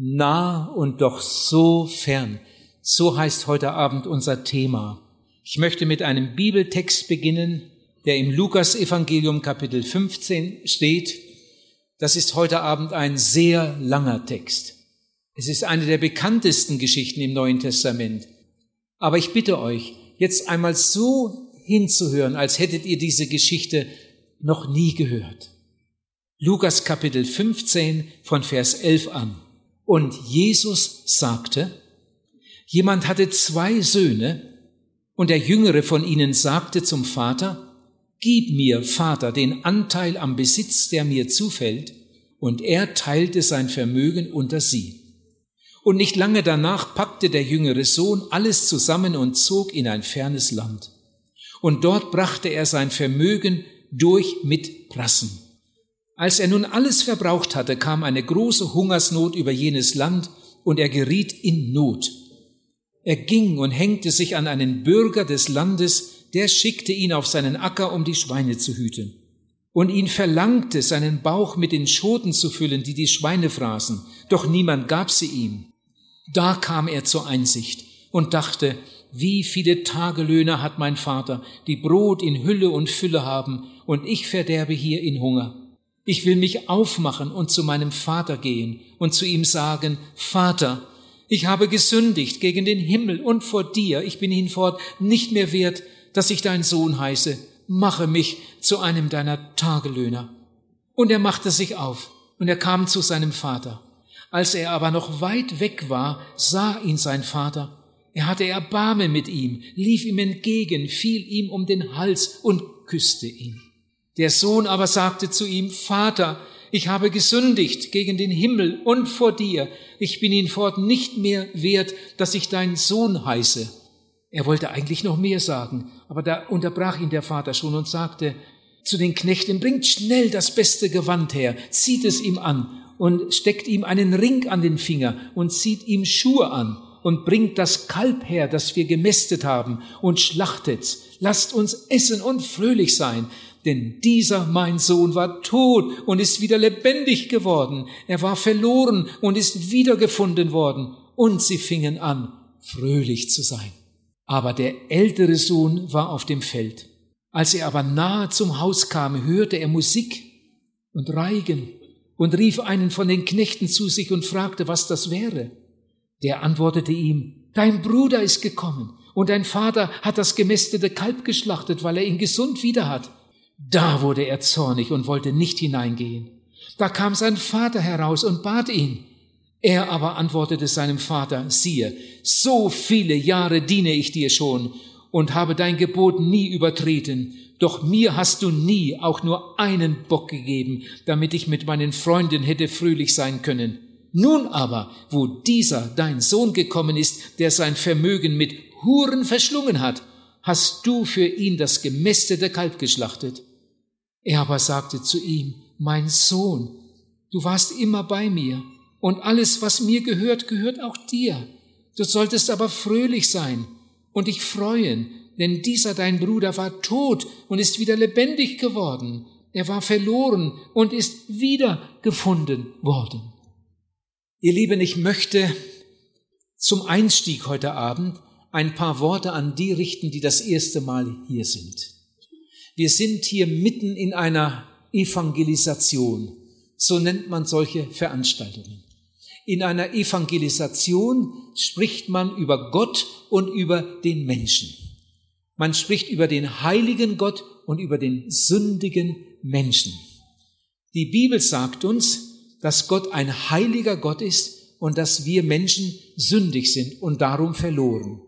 nah und doch so fern. So heißt heute Abend unser Thema. Ich möchte mit einem Bibeltext beginnen, der im Lukas Evangelium Kapitel 15 steht. Das ist heute Abend ein sehr langer Text. Es ist eine der bekanntesten Geschichten im Neuen Testament. Aber ich bitte euch, jetzt einmal so hinzuhören, als hättet ihr diese Geschichte noch nie gehört. Lukas Kapitel 15 von Vers 11 an. Und Jesus sagte, jemand hatte zwei Söhne, und der jüngere von ihnen sagte zum Vater, Gib mir, Vater, den Anteil am Besitz, der mir zufällt, und er teilte sein Vermögen unter sie. Und nicht lange danach packte der jüngere Sohn alles zusammen und zog in ein fernes Land. Und dort brachte er sein Vermögen durch mit Prassen. Als er nun alles verbraucht hatte, kam eine große Hungersnot über jenes Land und er geriet in Not. Er ging und hängte sich an einen Bürger des Landes, der schickte ihn auf seinen Acker, um die Schweine zu hüten. Und ihn verlangte, seinen Bauch mit den Schoten zu füllen, die die Schweine fraßen, doch niemand gab sie ihm. Da kam er zur Einsicht und dachte, wie viele Tagelöhner hat mein Vater, die Brot in Hülle und Fülle haben, und ich verderbe hier in Hunger. Ich will mich aufmachen und zu meinem Vater gehen und zu ihm sagen, Vater, ich habe gesündigt gegen den Himmel und vor dir, ich bin hinfort nicht mehr wert, dass ich dein Sohn heiße, mache mich zu einem deiner Tagelöhner. Und er machte sich auf und er kam zu seinem Vater. Als er aber noch weit weg war, sah ihn sein Vater. Er hatte Erbarmen mit ihm, lief ihm entgegen, fiel ihm um den Hals und küsste ihn. Der Sohn aber sagte zu ihm, Vater, ich habe gesündigt gegen den Himmel und vor dir. Ich bin ihn fort nicht mehr wert, dass ich dein Sohn heiße. Er wollte eigentlich noch mehr sagen, aber da unterbrach ihn der Vater schon und sagte zu den Knechten, bringt schnell das beste Gewand her, zieht es ihm an und steckt ihm einen Ring an den Finger und zieht ihm Schuhe an und bringt das Kalb her, das wir gemästet haben und schlachtet's. Lasst uns essen und fröhlich sein, denn dieser mein Sohn war tot und ist wieder lebendig geworden. Er war verloren und ist wiedergefunden worden. Und sie fingen an, fröhlich zu sein. Aber der ältere Sohn war auf dem Feld. Als er aber nahe zum Haus kam, hörte er Musik und Reigen und rief einen von den Knechten zu sich und fragte, was das wäre. Der antwortete ihm, dein Bruder ist gekommen und dein Vater hat das gemästete Kalb geschlachtet, weil er ihn gesund wieder hat. Da wurde er zornig und wollte nicht hineingehen. Da kam sein Vater heraus und bat ihn. Er aber antwortete seinem Vater, siehe, so viele Jahre diene ich dir schon und habe dein Gebot nie übertreten, doch mir hast du nie auch nur einen Bock gegeben, damit ich mit meinen Freunden hätte fröhlich sein können. Nun aber, wo dieser dein Sohn gekommen ist, der sein Vermögen mit Huren verschlungen hat, hast du für ihn das gemästete Kalb geschlachtet. Er aber sagte zu ihm, mein Sohn, du warst immer bei mir, und alles, was mir gehört, gehört auch dir. Du solltest aber fröhlich sein und dich freuen, denn dieser dein Bruder war tot und ist wieder lebendig geworden. Er war verloren und ist wieder gefunden worden. Ihr Lieben, ich möchte zum Einstieg heute Abend ein paar Worte an die richten, die das erste Mal hier sind. Wir sind hier mitten in einer Evangelisation. So nennt man solche Veranstaltungen. In einer Evangelisation spricht man über Gott und über den Menschen. Man spricht über den heiligen Gott und über den sündigen Menschen. Die Bibel sagt uns, dass Gott ein heiliger Gott ist und dass wir Menschen sündig sind und darum verloren.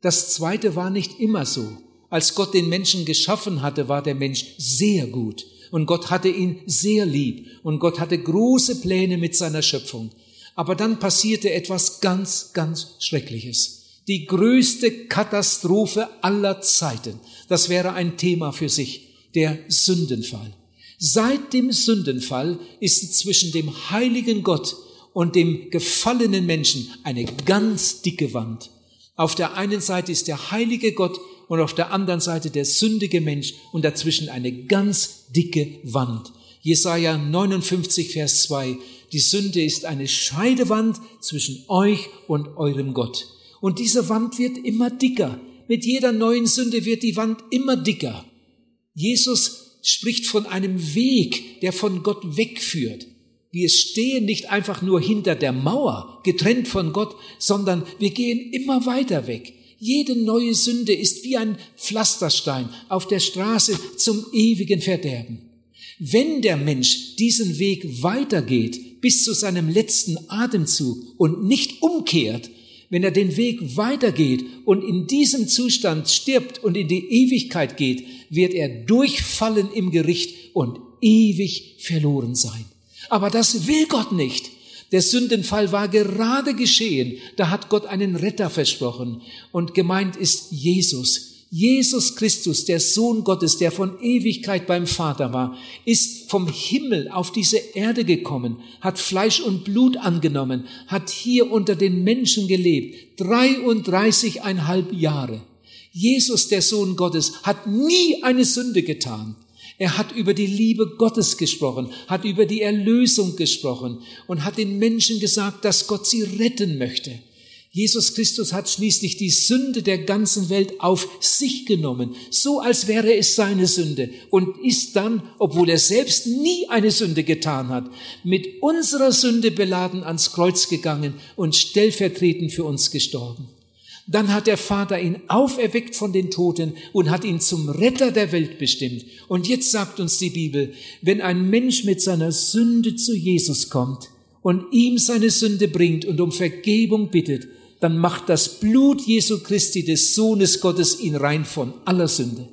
Das zweite war nicht immer so. Als Gott den Menschen geschaffen hatte, war der Mensch sehr gut und Gott hatte ihn sehr lieb und Gott hatte große Pläne mit seiner Schöpfung. Aber dann passierte etwas ganz, ganz Schreckliches. Die größte Katastrophe aller Zeiten. Das wäre ein Thema für sich. Der Sündenfall. Seit dem Sündenfall ist zwischen dem heiligen Gott und dem gefallenen Menschen eine ganz dicke Wand. Auf der einen Seite ist der heilige Gott und auf der anderen Seite der sündige Mensch und dazwischen eine ganz dicke Wand. Jesaja 59, Vers 2. Die Sünde ist eine Scheidewand zwischen euch und eurem Gott. Und diese Wand wird immer dicker. Mit jeder neuen Sünde wird die Wand immer dicker. Jesus spricht von einem Weg, der von Gott wegführt. Wir stehen nicht einfach nur hinter der Mauer, getrennt von Gott, sondern wir gehen immer weiter weg. Jede neue Sünde ist wie ein Pflasterstein auf der Straße zum ewigen Verderben. Wenn der Mensch diesen Weg weitergeht bis zu seinem letzten Atemzug und nicht umkehrt, wenn er den Weg weitergeht und in diesem Zustand stirbt und in die Ewigkeit geht, wird er durchfallen im Gericht und ewig verloren sein. Aber das will Gott nicht. Der Sündenfall war gerade geschehen. Da hat Gott einen Retter versprochen. Und gemeint ist Jesus. Jesus Christus, der Sohn Gottes, der von Ewigkeit beim Vater war, ist vom Himmel auf diese Erde gekommen, hat Fleisch und Blut angenommen, hat hier unter den Menschen gelebt, 33,5 Jahre. Jesus, der Sohn Gottes, hat nie eine Sünde getan. Er hat über die Liebe Gottes gesprochen, hat über die Erlösung gesprochen und hat den Menschen gesagt, dass Gott sie retten möchte. Jesus Christus hat schließlich die Sünde der ganzen Welt auf sich genommen, so als wäre es seine Sünde und ist dann, obwohl er selbst nie eine Sünde getan hat, mit unserer Sünde beladen ans Kreuz gegangen und stellvertretend für uns gestorben. Dann hat der Vater ihn auferweckt von den Toten und hat ihn zum Retter der Welt bestimmt. Und jetzt sagt uns die Bibel, wenn ein Mensch mit seiner Sünde zu Jesus kommt und ihm seine Sünde bringt und um Vergebung bittet, dann macht das Blut Jesu Christi des Sohnes Gottes ihn rein von aller Sünde.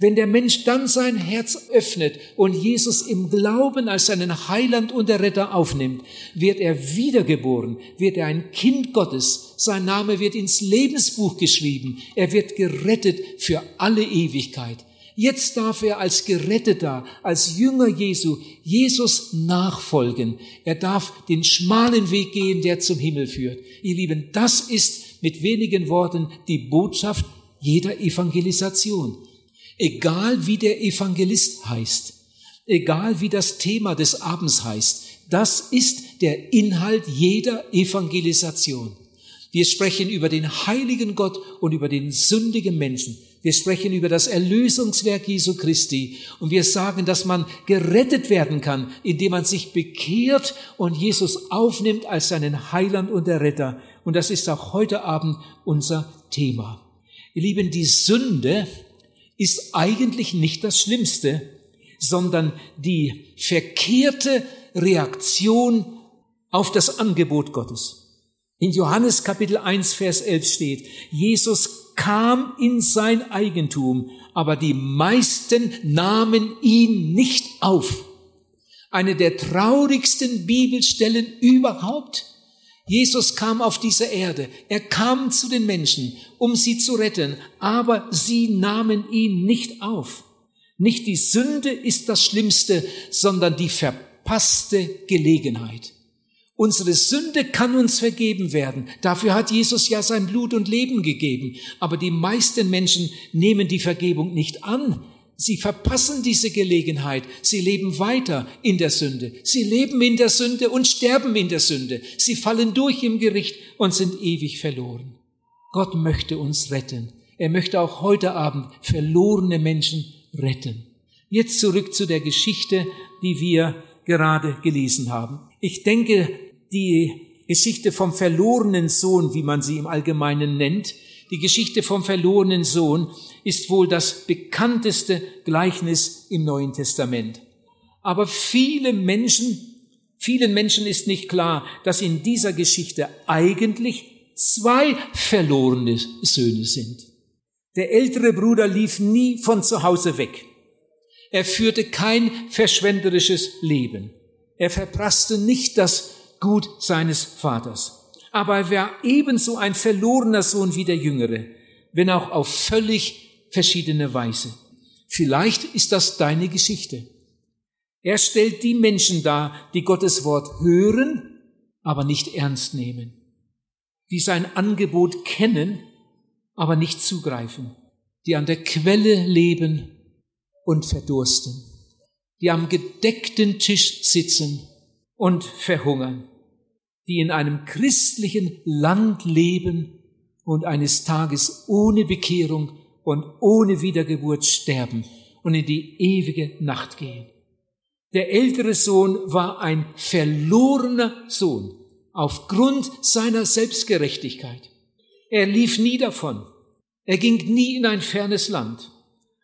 Wenn der Mensch dann sein Herz öffnet und Jesus im Glauben als seinen Heiland und Retter aufnimmt, wird er wiedergeboren, wird er ein Kind Gottes, sein Name wird ins Lebensbuch geschrieben, er wird gerettet für alle Ewigkeit. Jetzt darf er als Geretteter, als Jünger Jesu, Jesus nachfolgen. Er darf den schmalen Weg gehen, der zum Himmel führt. Ihr Lieben, das ist mit wenigen Worten die Botschaft jeder Evangelisation. Egal wie der Evangelist heißt, egal wie das Thema des Abends heißt, das ist der Inhalt jeder Evangelisation. Wir sprechen über den heiligen Gott und über den sündigen Menschen. Wir sprechen über das Erlösungswerk Jesu Christi und wir sagen, dass man gerettet werden kann, indem man sich bekehrt und Jesus aufnimmt als seinen Heiland und der Retter. Und das ist auch heute Abend unser Thema. Ihr Lieben, die Sünde ist eigentlich nicht das Schlimmste, sondern die verkehrte Reaktion auf das Angebot Gottes. In Johannes Kapitel 1, Vers 11 steht, Jesus kam in sein Eigentum, aber die meisten nahmen ihn nicht auf. Eine der traurigsten Bibelstellen überhaupt. Jesus kam auf diese Erde. Er kam zu den Menschen, um sie zu retten, aber sie nahmen ihn nicht auf. Nicht die Sünde ist das Schlimmste, sondern die verpasste Gelegenheit. Unsere Sünde kann uns vergeben werden. Dafür hat Jesus ja sein Blut und Leben gegeben. Aber die meisten Menschen nehmen die Vergebung nicht an. Sie verpassen diese Gelegenheit. Sie leben weiter in der Sünde. Sie leben in der Sünde und sterben in der Sünde. Sie fallen durch im Gericht und sind ewig verloren. Gott möchte uns retten. Er möchte auch heute Abend verlorene Menschen retten. Jetzt zurück zu der Geschichte, die wir gerade gelesen haben. Ich denke, die Geschichte vom verlorenen Sohn, wie man sie im Allgemeinen nennt, die Geschichte vom verlorenen Sohn ist wohl das bekannteste Gleichnis im Neuen Testament. Aber viele Menschen, vielen Menschen ist nicht klar, dass in dieser Geschichte eigentlich zwei verlorene Söhne sind. Der ältere Bruder lief nie von zu Hause weg. Er führte kein verschwenderisches Leben. Er verprasste nicht das Gut seines Vaters aber er war ebenso ein verlorener Sohn wie der Jüngere, wenn auch auf völlig verschiedene Weise. Vielleicht ist das deine Geschichte. Er stellt die Menschen dar, die Gottes Wort hören, aber nicht ernst nehmen, die sein Angebot kennen, aber nicht zugreifen, die an der Quelle leben und verdursten, die am gedeckten Tisch sitzen und verhungern, die in einem christlichen Land leben und eines Tages ohne Bekehrung und ohne Wiedergeburt sterben und in die ewige Nacht gehen. Der ältere Sohn war ein verlorener Sohn aufgrund seiner Selbstgerechtigkeit. Er lief nie davon. Er ging nie in ein fernes Land.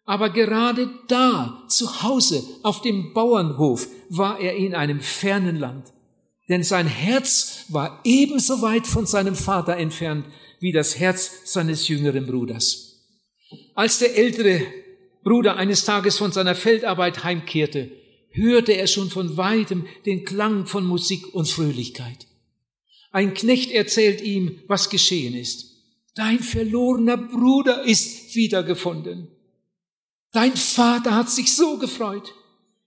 Aber gerade da, zu Hause, auf dem Bauernhof, war er in einem fernen Land. Denn sein Herz war ebenso weit von seinem Vater entfernt wie das Herz seines jüngeren Bruders. Als der ältere Bruder eines Tages von seiner Feldarbeit heimkehrte, hörte er schon von weitem den Klang von Musik und Fröhlichkeit. Ein Knecht erzählt ihm, was geschehen ist. Dein verlorener Bruder ist wiedergefunden. Dein Vater hat sich so gefreut.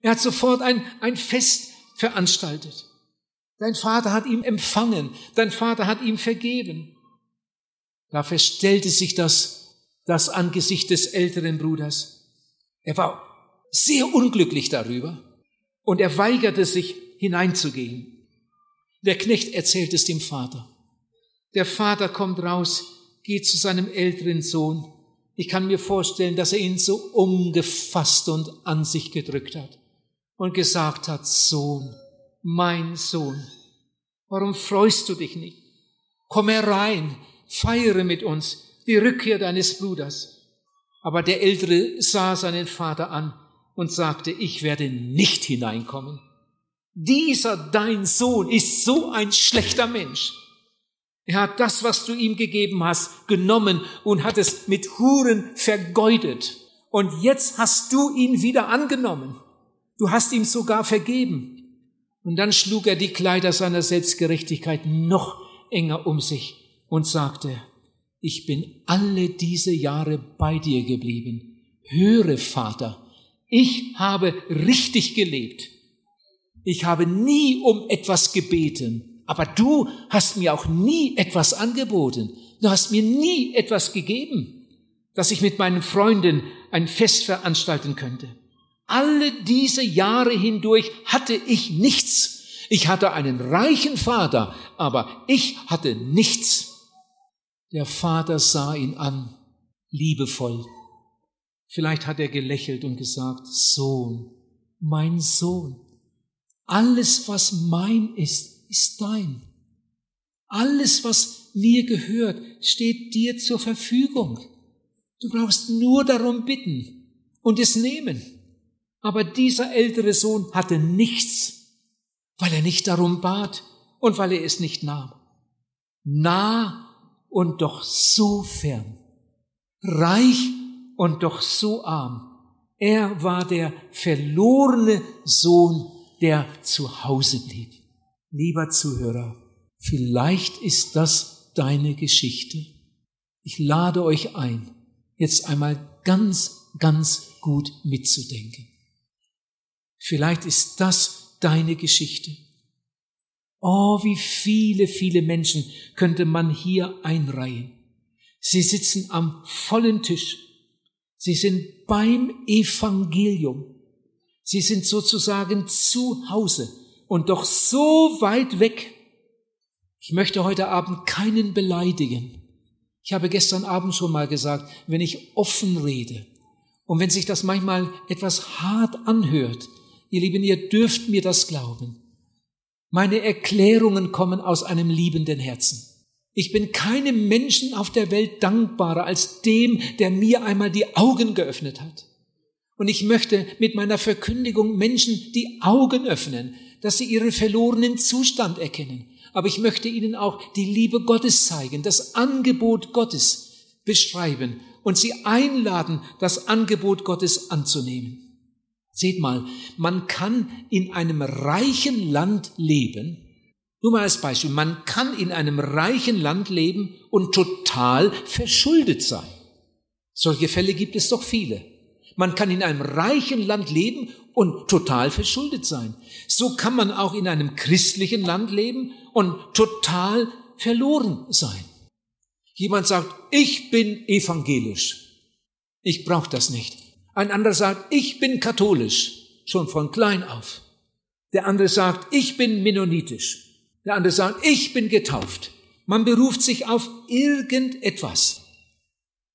Er hat sofort ein, ein Fest veranstaltet. Dein Vater hat ihn empfangen. Dein Vater hat ihm vergeben. Da verstellte sich das, das Angesicht des älteren Bruders. Er war sehr unglücklich darüber und er weigerte sich hineinzugehen. Der Knecht erzählt es dem Vater. Der Vater kommt raus, geht zu seinem älteren Sohn. Ich kann mir vorstellen, dass er ihn so umgefasst und an sich gedrückt hat und gesagt hat, Sohn, mein Sohn, warum freust du dich nicht? Komm herein, feiere mit uns die Rückkehr deines Bruders. Aber der Ältere sah seinen Vater an und sagte, ich werde nicht hineinkommen. Dieser dein Sohn ist so ein schlechter Mensch. Er hat das, was du ihm gegeben hast, genommen und hat es mit Huren vergeudet. Und jetzt hast du ihn wieder angenommen. Du hast ihm sogar vergeben. Und dann schlug er die Kleider seiner Selbstgerechtigkeit noch enger um sich und sagte, ich bin alle diese Jahre bei dir geblieben. Höre, Vater, ich habe richtig gelebt. Ich habe nie um etwas gebeten, aber du hast mir auch nie etwas angeboten. Du hast mir nie etwas gegeben, dass ich mit meinen Freunden ein Fest veranstalten könnte. Alle diese Jahre hindurch hatte ich nichts. Ich hatte einen reichen Vater, aber ich hatte nichts. Der Vater sah ihn an, liebevoll Vielleicht hat er gelächelt und gesagt, Sohn, mein Sohn, alles, was mein ist, ist dein. Alles, was mir gehört, steht dir zur Verfügung. Du brauchst nur darum bitten und es nehmen. Aber dieser ältere Sohn hatte nichts, weil er nicht darum bat und weil er es nicht nahm. Nah und doch so fern. Reich und doch so arm. Er war der verlorene Sohn, der zu Hause blieb. Lieber Zuhörer, vielleicht ist das deine Geschichte. Ich lade euch ein, jetzt einmal ganz, ganz gut mitzudenken. Vielleicht ist das deine Geschichte. Oh, wie viele, viele Menschen könnte man hier einreihen. Sie sitzen am vollen Tisch Sie sind beim Evangelium. Sie sind sozusagen zu Hause und doch so weit weg. Ich möchte heute Abend keinen beleidigen. Ich habe gestern Abend schon mal gesagt, wenn ich offen rede und wenn sich das manchmal etwas hart anhört, ihr Lieben, ihr dürft mir das glauben. Meine Erklärungen kommen aus einem liebenden Herzen. Ich bin keinem Menschen auf der Welt dankbarer als dem, der mir einmal die Augen geöffnet hat. Und ich möchte mit meiner Verkündigung Menschen die Augen öffnen, dass sie ihren verlorenen Zustand erkennen. Aber ich möchte ihnen auch die Liebe Gottes zeigen, das Angebot Gottes beschreiben und sie einladen, das Angebot Gottes anzunehmen. Seht mal, man kann in einem reichen Land leben, nur mal als Beispiel, man kann in einem reichen Land leben und total verschuldet sein. Solche Fälle gibt es doch viele. Man kann in einem reichen Land leben und total verschuldet sein. So kann man auch in einem christlichen Land leben und total verloren sein. Jemand sagt, ich bin evangelisch. Ich brauche das nicht. Ein anderer sagt, ich bin katholisch, schon von klein auf. Der andere sagt, ich bin mennonitisch. Der andere sagt, ich bin getauft. Man beruft sich auf irgendetwas.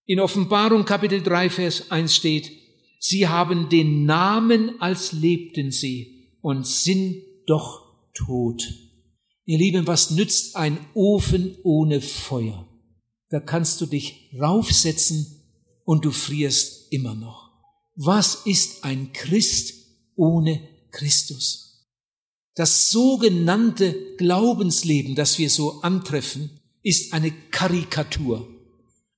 In Offenbarung Kapitel 3, Vers 1 steht, sie haben den Namen, als lebten sie und sind doch tot. Ihr Lieben, was nützt ein Ofen ohne Feuer? Da kannst du dich raufsetzen und du frierst immer noch. Was ist ein Christ ohne Christus? Das sogenannte Glaubensleben, das wir so antreffen, ist eine Karikatur,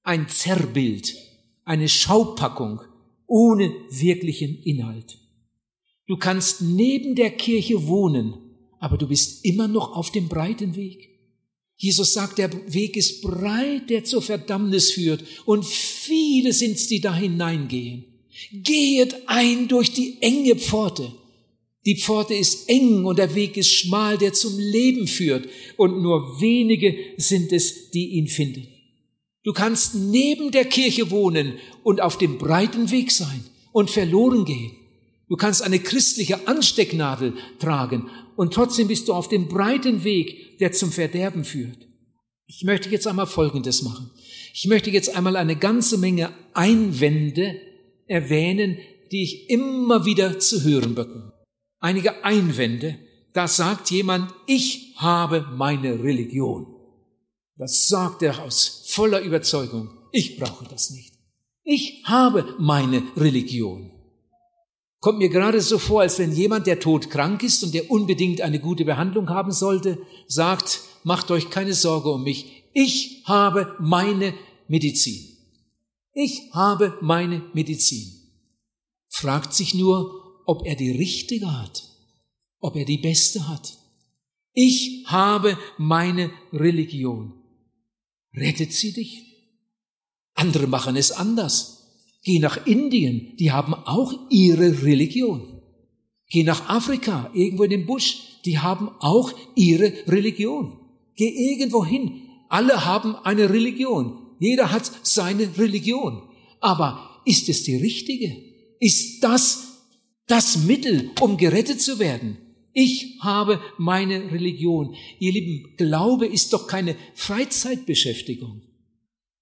ein Zerrbild, eine Schaupackung ohne wirklichen Inhalt. Du kannst neben der Kirche wohnen, aber du bist immer noch auf dem breiten Weg. Jesus sagt, der Weg ist breit, der zur Verdammnis führt, und viele sind's, die da hineingehen. Gehet ein durch die enge Pforte. Die Pforte ist eng und der Weg ist schmal, der zum Leben führt, und nur wenige sind es, die ihn finden. Du kannst neben der Kirche wohnen und auf dem breiten Weg sein und verloren gehen. Du kannst eine christliche Anstecknadel tragen und trotzdem bist du auf dem breiten Weg, der zum Verderben führt. Ich möchte jetzt einmal Folgendes machen. Ich möchte jetzt einmal eine ganze Menge Einwände erwähnen, die ich immer wieder zu hören bekomme. Einige Einwände, da sagt jemand, ich habe meine Religion. Das sagt er aus voller Überzeugung. Ich brauche das nicht. Ich habe meine Religion. Kommt mir gerade so vor, als wenn jemand, der todkrank ist und der unbedingt eine gute Behandlung haben sollte, sagt, macht euch keine Sorge um mich. Ich habe meine Medizin. Ich habe meine Medizin. Fragt sich nur, ob er die richtige hat, ob er die beste hat. Ich habe meine Religion. Rettet sie dich? Andere machen es anders. Geh nach Indien, die haben auch ihre Religion. Geh nach Afrika, irgendwo in den Busch, die haben auch ihre Religion. Geh irgendwo hin, alle haben eine Religion. Jeder hat seine Religion. Aber ist es die richtige? Ist das das Mittel, um gerettet zu werden? Ich habe meine Religion. Ihr Lieben, Glaube ist doch keine Freizeitbeschäftigung.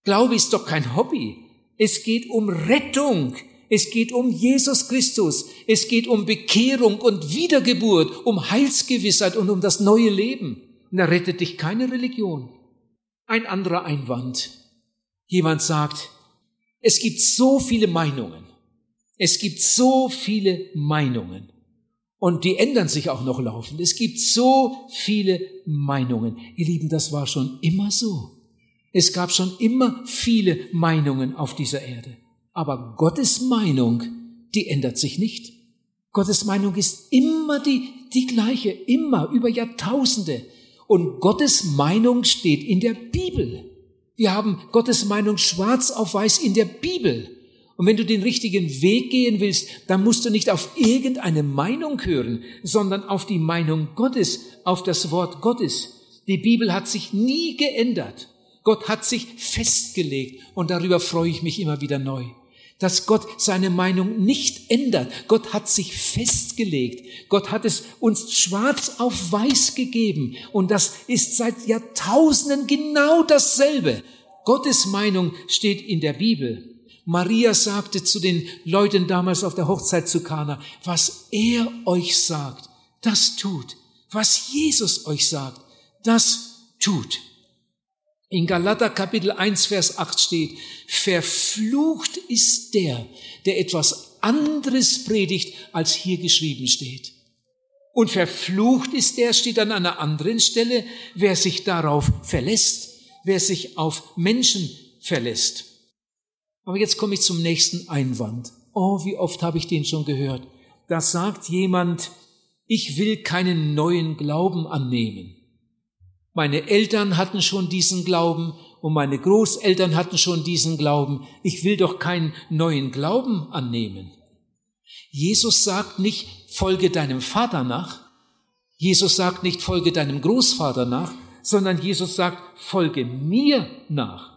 Glaube ist doch kein Hobby. Es geht um Rettung. Es geht um Jesus Christus. Es geht um Bekehrung und Wiedergeburt, um Heilsgewissheit und um das neue Leben. Und da rettet dich keine Religion. Ein anderer Einwand. Jemand sagt, es gibt so viele Meinungen. Es gibt so viele Meinungen. Und die ändern sich auch noch laufend. Es gibt so viele Meinungen. Ihr Lieben, das war schon immer so. Es gab schon immer viele Meinungen auf dieser Erde. Aber Gottes Meinung, die ändert sich nicht. Gottes Meinung ist immer die, die gleiche, immer über Jahrtausende. Und Gottes Meinung steht in der Bibel. Wir haben Gottes Meinung schwarz auf weiß in der Bibel. Und wenn du den richtigen Weg gehen willst, dann musst du nicht auf irgendeine Meinung hören, sondern auf die Meinung Gottes, auf das Wort Gottes. Die Bibel hat sich nie geändert. Gott hat sich festgelegt und darüber freue ich mich immer wieder neu, dass Gott seine Meinung nicht ändert. Gott hat sich festgelegt. Gott hat es uns schwarz auf weiß gegeben und das ist seit Jahrtausenden genau dasselbe. Gottes Meinung steht in der Bibel. Maria sagte zu den Leuten damals auf der Hochzeit zu Kana, was er euch sagt, das tut. Was Jesus euch sagt, das tut. In Galater Kapitel 1, Vers 8 steht, verflucht ist der, der etwas anderes predigt, als hier geschrieben steht. Und verflucht ist der, steht an einer anderen Stelle, wer sich darauf verlässt, wer sich auf Menschen verlässt. Aber jetzt komme ich zum nächsten Einwand. Oh, wie oft habe ich den schon gehört. Da sagt jemand, ich will keinen neuen Glauben annehmen. Meine Eltern hatten schon diesen Glauben und meine Großeltern hatten schon diesen Glauben. Ich will doch keinen neuen Glauben annehmen. Jesus sagt nicht, folge deinem Vater nach. Jesus sagt nicht, folge deinem Großvater nach, sondern Jesus sagt, folge mir nach.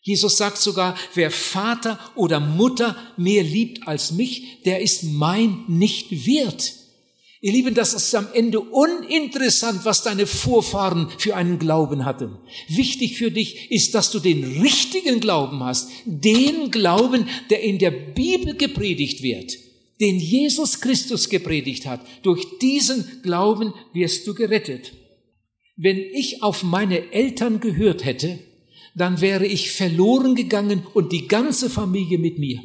Jesus sagt sogar, wer Vater oder Mutter mehr liebt als mich, der ist mein nicht wert. Ihr Lieben, das ist am Ende uninteressant, was deine Vorfahren für einen Glauben hatten. Wichtig für dich ist, dass du den richtigen Glauben hast, den Glauben, der in der Bibel gepredigt wird, den Jesus Christus gepredigt hat. Durch diesen Glauben wirst du gerettet. Wenn ich auf meine Eltern gehört hätte, dann wäre ich verloren gegangen und die ganze Familie mit mir.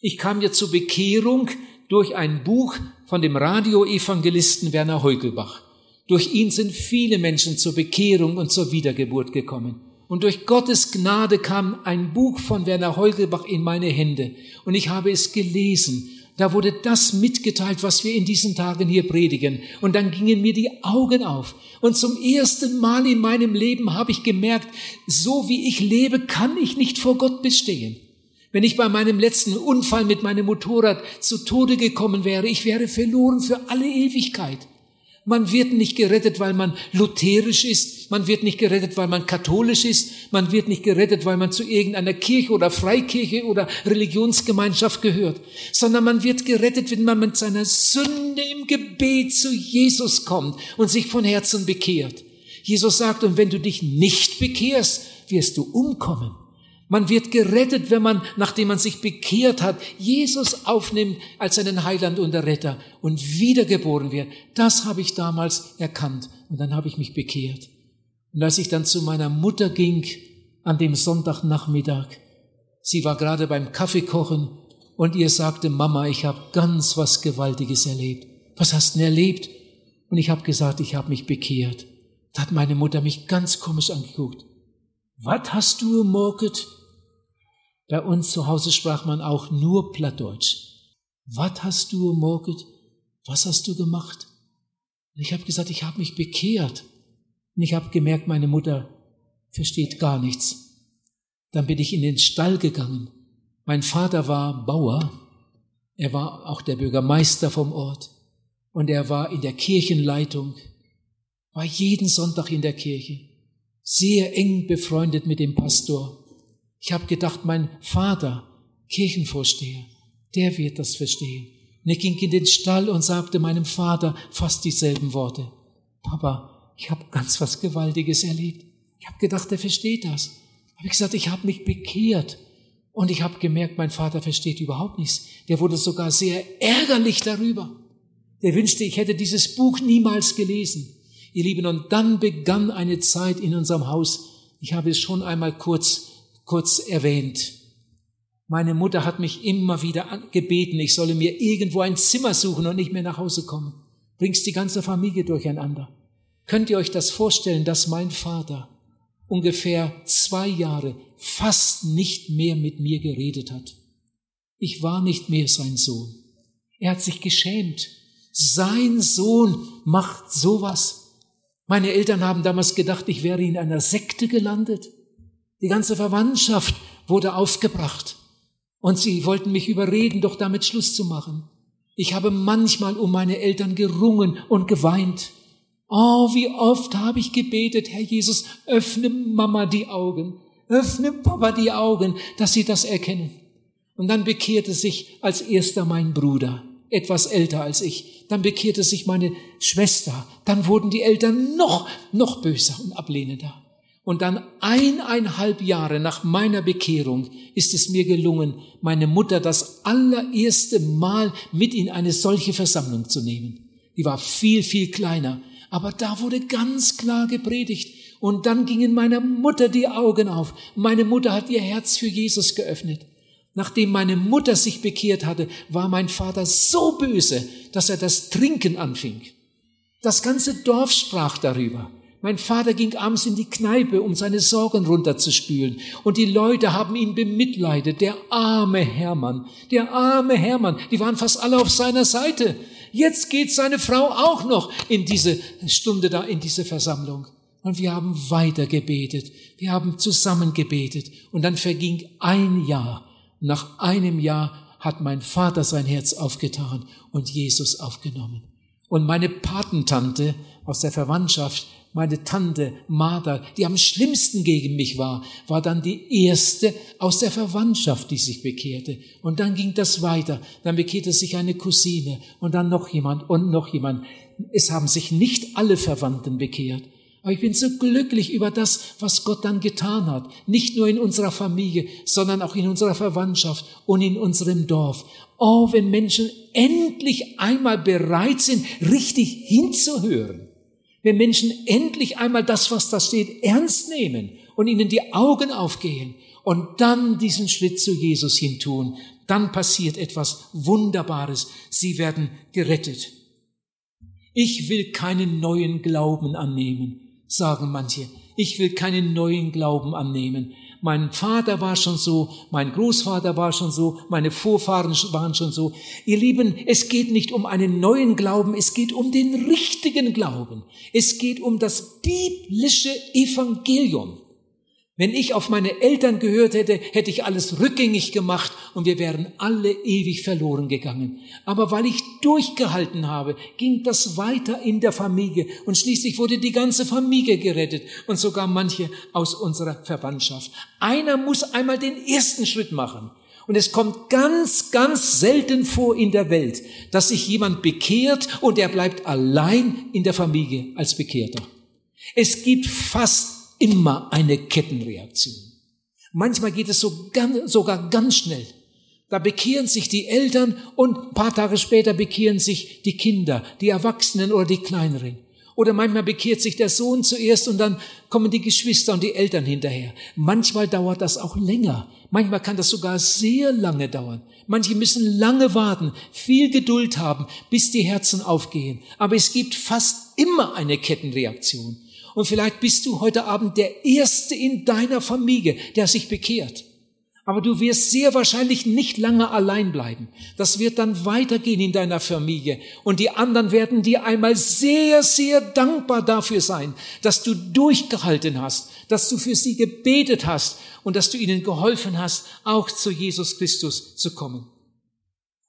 Ich kam ja zur Bekehrung durch ein Buch von dem Radioevangelisten Werner Heugelbach. Durch ihn sind viele Menschen zur Bekehrung und zur Wiedergeburt gekommen. Und durch Gottes Gnade kam ein Buch von Werner Heugelbach in meine Hände. Und ich habe es gelesen. Da wurde das mitgeteilt, was wir in diesen Tagen hier predigen. Und dann gingen mir die Augen auf. Und zum ersten Mal in meinem Leben habe ich gemerkt, so wie ich lebe, kann ich nicht vor Gott bestehen. Wenn ich bei meinem letzten Unfall mit meinem Motorrad zu Tode gekommen wäre, ich wäre verloren für alle Ewigkeit. Man wird nicht gerettet, weil man lutherisch ist. Man wird nicht gerettet, weil man katholisch ist. Man wird nicht gerettet, weil man zu irgendeiner Kirche oder Freikirche oder Religionsgemeinschaft gehört. Sondern man wird gerettet, wenn man mit seiner Sünde im Gebet zu Jesus kommt und sich von Herzen bekehrt. Jesus sagt, und wenn du dich nicht bekehrst, wirst du umkommen. Man wird gerettet, wenn man, nachdem man sich bekehrt hat, Jesus aufnimmt als seinen Heiland und Retter und wiedergeboren wird. Das habe ich damals erkannt und dann habe ich mich bekehrt. Und als ich dann zu meiner Mutter ging an dem Sonntagnachmittag, sie war gerade beim Kaffeekochen und ihr sagte, Mama, ich habe ganz was Gewaltiges erlebt. Was hast du denn erlebt? Und ich habe gesagt, ich habe mich bekehrt. Da hat meine Mutter mich ganz komisch angeguckt. Was hast du gemorket? Bei uns zu Hause sprach man auch nur Plattdeutsch. Was hast du gemorget? Was hast du gemacht? Und ich habe gesagt, ich habe mich bekehrt. Und ich habe gemerkt, meine Mutter versteht gar nichts. Dann bin ich in den Stall gegangen. Mein Vater war Bauer. Er war auch der Bürgermeister vom Ort. Und er war in der Kirchenleitung, war jeden Sonntag in der Kirche, sehr eng befreundet mit dem Pastor. Ich habe gedacht, mein Vater, Kirchenvorsteher, der wird das verstehen. Und ich ging in den Stall und sagte meinem Vater fast dieselben Worte. Papa, ich habe ganz was Gewaltiges erlebt. Ich habe gedacht, er versteht das. Habe ich gesagt, ich habe mich bekehrt. Und ich habe gemerkt, mein Vater versteht überhaupt nichts. Der wurde sogar sehr ärgerlich darüber. Der wünschte, ich hätte dieses Buch niemals gelesen. Ihr Lieben, und dann begann eine Zeit in unserem Haus. Ich habe es schon einmal kurz kurz erwähnt. Meine Mutter hat mich immer wieder gebeten, ich solle mir irgendwo ein Zimmer suchen und nicht mehr nach Hause kommen. Bringst die ganze Familie durcheinander. Könnt ihr euch das vorstellen, dass mein Vater ungefähr zwei Jahre fast nicht mehr mit mir geredet hat? Ich war nicht mehr sein Sohn. Er hat sich geschämt. Sein Sohn macht sowas. Meine Eltern haben damals gedacht, ich wäre in einer Sekte gelandet. Die ganze Verwandtschaft wurde aufgebracht. Und sie wollten mich überreden, doch damit Schluss zu machen. Ich habe manchmal um meine Eltern gerungen und geweint. Oh, wie oft habe ich gebetet, Herr Jesus, öffne Mama die Augen, öffne Papa die Augen, dass sie das erkennen. Und dann bekehrte sich als erster mein Bruder, etwas älter als ich. Dann bekehrte sich meine Schwester. Dann wurden die Eltern noch, noch böser und ablehnender. Und dann eineinhalb Jahre nach meiner Bekehrung ist es mir gelungen, meine Mutter das allererste Mal mit in eine solche Versammlung zu nehmen. Die war viel, viel kleiner, aber da wurde ganz klar gepredigt. Und dann gingen meiner Mutter die Augen auf. Meine Mutter hat ihr Herz für Jesus geöffnet. Nachdem meine Mutter sich bekehrt hatte, war mein Vater so böse, dass er das Trinken anfing. Das ganze Dorf sprach darüber. Mein Vater ging abends in die Kneipe, um seine Sorgen runterzuspülen. Und die Leute haben ihn bemitleidet. Der arme Hermann, der arme Hermann, die waren fast alle auf seiner Seite. Jetzt geht seine Frau auch noch in diese Stunde da, in diese Versammlung. Und wir haben weiter gebetet. Wir haben zusammen gebetet. Und dann verging ein Jahr. Nach einem Jahr hat mein Vater sein Herz aufgetan und Jesus aufgenommen. Und meine Patentante aus der Verwandtschaft meine Tante Martha, die am schlimmsten gegen mich war, war dann die erste aus der Verwandtschaft, die sich bekehrte. Und dann ging das weiter. Dann bekehrte sich eine Cousine und dann noch jemand und noch jemand. Es haben sich nicht alle Verwandten bekehrt. Aber ich bin so glücklich über das, was Gott dann getan hat. Nicht nur in unserer Familie, sondern auch in unserer Verwandtschaft und in unserem Dorf. Oh, wenn Menschen endlich einmal bereit sind, richtig hinzuhören wenn Menschen endlich einmal das, was da steht, ernst nehmen und ihnen die Augen aufgehen und dann diesen Schritt zu Jesus hin tun, dann passiert etwas Wunderbares. Sie werden gerettet. Ich will keinen neuen Glauben annehmen, sagen manche. Ich will keinen neuen Glauben annehmen. Mein Vater war schon so, mein Großvater war schon so, meine Vorfahren waren schon so. Ihr Lieben, es geht nicht um einen neuen Glauben, es geht um den richtigen Glauben. Es geht um das biblische Evangelium. Wenn ich auf meine Eltern gehört hätte, hätte ich alles rückgängig gemacht und wir wären alle ewig verloren gegangen. Aber weil ich durchgehalten habe, ging das weiter in der Familie und schließlich wurde die ganze Familie gerettet und sogar manche aus unserer Verwandtschaft. Einer muss einmal den ersten Schritt machen. Und es kommt ganz, ganz selten vor in der Welt, dass sich jemand bekehrt und er bleibt allein in der Familie als Bekehrter. Es gibt fast immer eine Kettenreaktion. Manchmal geht es so ganz, sogar ganz schnell. Da bekehren sich die Eltern und ein paar Tage später bekehren sich die Kinder, die Erwachsenen oder die Kleineren. Oder manchmal bekehrt sich der Sohn zuerst und dann kommen die Geschwister und die Eltern hinterher. Manchmal dauert das auch länger. Manchmal kann das sogar sehr lange dauern. Manche müssen lange warten, viel Geduld haben, bis die Herzen aufgehen. Aber es gibt fast immer eine Kettenreaktion. Und vielleicht bist du heute Abend der Erste in deiner Familie, der sich bekehrt. Aber du wirst sehr wahrscheinlich nicht lange allein bleiben. Das wird dann weitergehen in deiner Familie. Und die anderen werden dir einmal sehr, sehr dankbar dafür sein, dass du durchgehalten hast, dass du für sie gebetet hast und dass du ihnen geholfen hast, auch zu Jesus Christus zu kommen.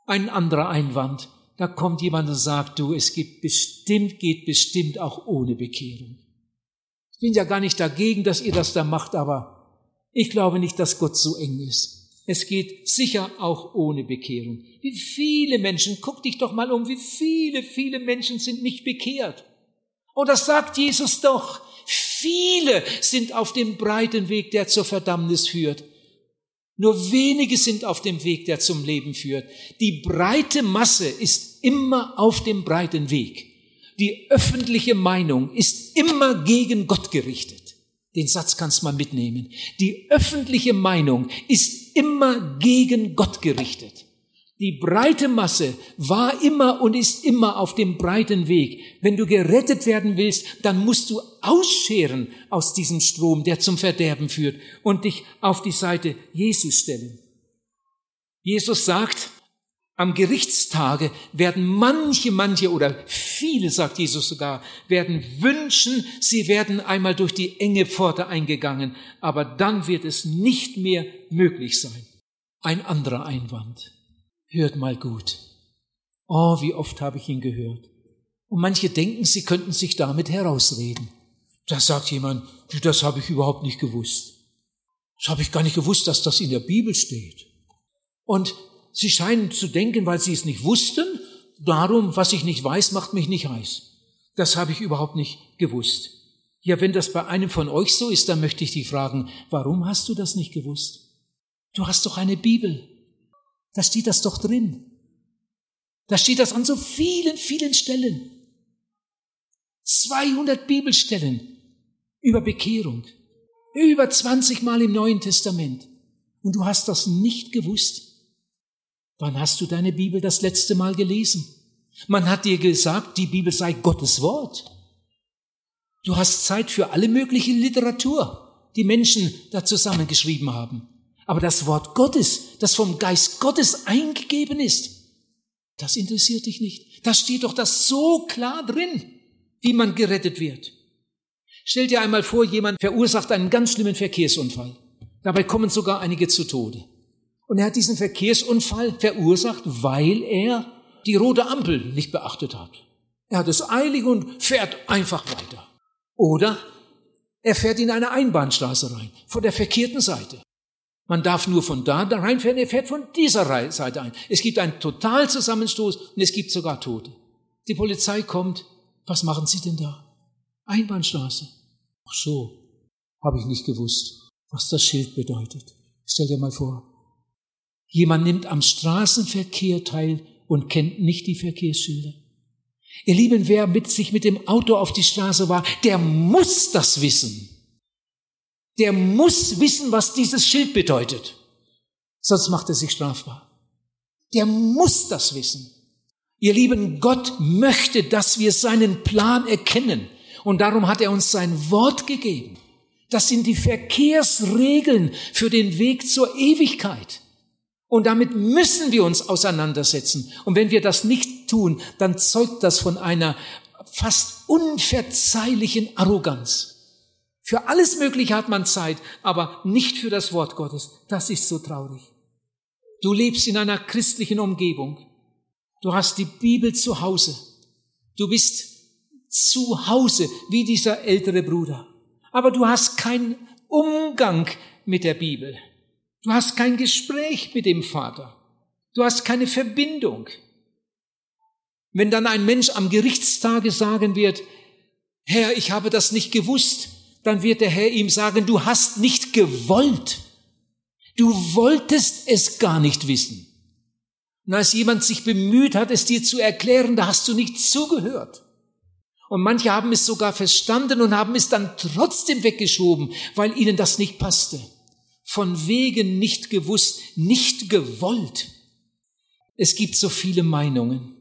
Ein anderer Einwand. Da kommt jemand und sagt, du, es gibt bestimmt, geht bestimmt auch ohne Bekehrung. Ich bin ja gar nicht dagegen, dass ihr das da macht, aber ich glaube nicht, dass Gott so eng ist. Es geht sicher auch ohne Bekehrung. Wie viele Menschen, guck dich doch mal um, wie viele, viele Menschen sind nicht bekehrt. Und das sagt Jesus doch. Viele sind auf dem breiten Weg, der zur Verdammnis führt. Nur wenige sind auf dem Weg, der zum Leben führt. Die breite Masse ist immer auf dem breiten Weg. Die öffentliche Meinung ist immer gegen Gott gerichtet. Den Satz kannst du mal mitnehmen. Die öffentliche Meinung ist immer gegen Gott gerichtet. Die breite Masse war immer und ist immer auf dem breiten Weg. Wenn du gerettet werden willst, dann musst du ausscheren aus diesem Strom, der zum Verderben führt, und dich auf die Seite Jesus stellen. Jesus sagt, am Gerichtstage werden manche, manche oder viele, sagt Jesus sogar, werden wünschen, sie werden einmal durch die enge Pforte eingegangen, aber dann wird es nicht mehr möglich sein. Ein anderer Einwand. Hört mal gut. Oh, wie oft habe ich ihn gehört. Und manche denken, sie könnten sich damit herausreden. Da sagt jemand, das habe ich überhaupt nicht gewusst. Das habe ich gar nicht gewusst, dass das in der Bibel steht. Und Sie scheinen zu denken, weil sie es nicht wussten, darum, was ich nicht weiß, macht mich nicht heiß. Das habe ich überhaupt nicht gewusst. Ja, wenn das bei einem von euch so ist, dann möchte ich dich fragen, warum hast du das nicht gewusst? Du hast doch eine Bibel. Da steht das doch drin. Da steht das an so vielen, vielen Stellen. 200 Bibelstellen über Bekehrung. Über 20 Mal im Neuen Testament. Und du hast das nicht gewusst. Wann hast du deine Bibel das letzte Mal gelesen? Man hat dir gesagt, die Bibel sei Gottes Wort. Du hast Zeit für alle mögliche Literatur, die Menschen da zusammengeschrieben haben. Aber das Wort Gottes, das vom Geist Gottes eingegeben ist, das interessiert dich nicht. Da steht doch das so klar drin, wie man gerettet wird. Stell dir einmal vor, jemand verursacht einen ganz schlimmen Verkehrsunfall. Dabei kommen sogar einige zu Tode. Und er hat diesen Verkehrsunfall verursacht, weil er die rote Ampel nicht beachtet hat. Er hat es eilig und fährt einfach weiter. Oder er fährt in eine Einbahnstraße rein, von der verkehrten Seite. Man darf nur von da reinfahren, er fährt von dieser Seite ein. Es gibt einen Totalzusammenstoß und es gibt sogar Tote. Die Polizei kommt. Was machen Sie denn da? Einbahnstraße. Ach so, habe ich nicht gewusst, was das Schild bedeutet. Stell dir mal vor. Jemand nimmt am Straßenverkehr teil und kennt nicht die Verkehrsschilder. Ihr Lieben, wer mit sich mit dem Auto auf die Straße war, der muss das wissen. Der muss wissen, was dieses Schild bedeutet. Sonst macht er sich strafbar. Der muss das wissen. Ihr Lieben, Gott möchte, dass wir seinen Plan erkennen. Und darum hat er uns sein Wort gegeben. Das sind die Verkehrsregeln für den Weg zur Ewigkeit. Und damit müssen wir uns auseinandersetzen. Und wenn wir das nicht tun, dann zeugt das von einer fast unverzeihlichen Arroganz. Für alles Mögliche hat man Zeit, aber nicht für das Wort Gottes. Das ist so traurig. Du lebst in einer christlichen Umgebung. Du hast die Bibel zu Hause. Du bist zu Hause wie dieser ältere Bruder. Aber du hast keinen Umgang mit der Bibel. Du hast kein Gespräch mit dem Vater. Du hast keine Verbindung. Wenn dann ein Mensch am Gerichtstage sagen wird, Herr, ich habe das nicht gewusst, dann wird der Herr ihm sagen, du hast nicht gewollt. Du wolltest es gar nicht wissen. Und als jemand sich bemüht hat, es dir zu erklären, da hast du nicht zugehört. Und manche haben es sogar verstanden und haben es dann trotzdem weggeschoben, weil ihnen das nicht passte von wegen nicht gewusst, nicht gewollt. Es gibt so viele Meinungen.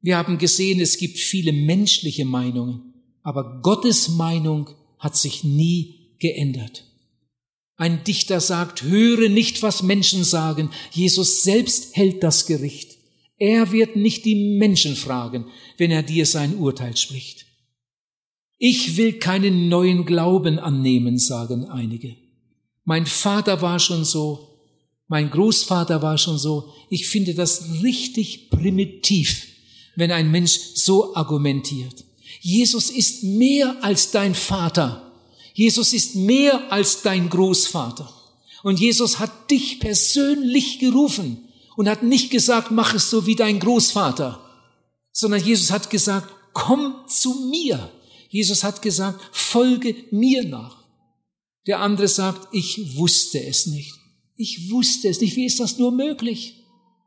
Wir haben gesehen, es gibt viele menschliche Meinungen, aber Gottes Meinung hat sich nie geändert. Ein Dichter sagt, höre nicht, was Menschen sagen. Jesus selbst hält das Gericht. Er wird nicht die Menschen fragen, wenn er dir sein Urteil spricht. Ich will keinen neuen Glauben annehmen, sagen einige. Mein Vater war schon so, mein Großvater war schon so. Ich finde das richtig primitiv, wenn ein Mensch so argumentiert. Jesus ist mehr als dein Vater. Jesus ist mehr als dein Großvater. Und Jesus hat dich persönlich gerufen und hat nicht gesagt, mach es so wie dein Großvater, sondern Jesus hat gesagt, komm zu mir. Jesus hat gesagt, folge mir nach. Der andere sagt, ich wusste es nicht. Ich wusste es nicht. Wie ist das nur möglich?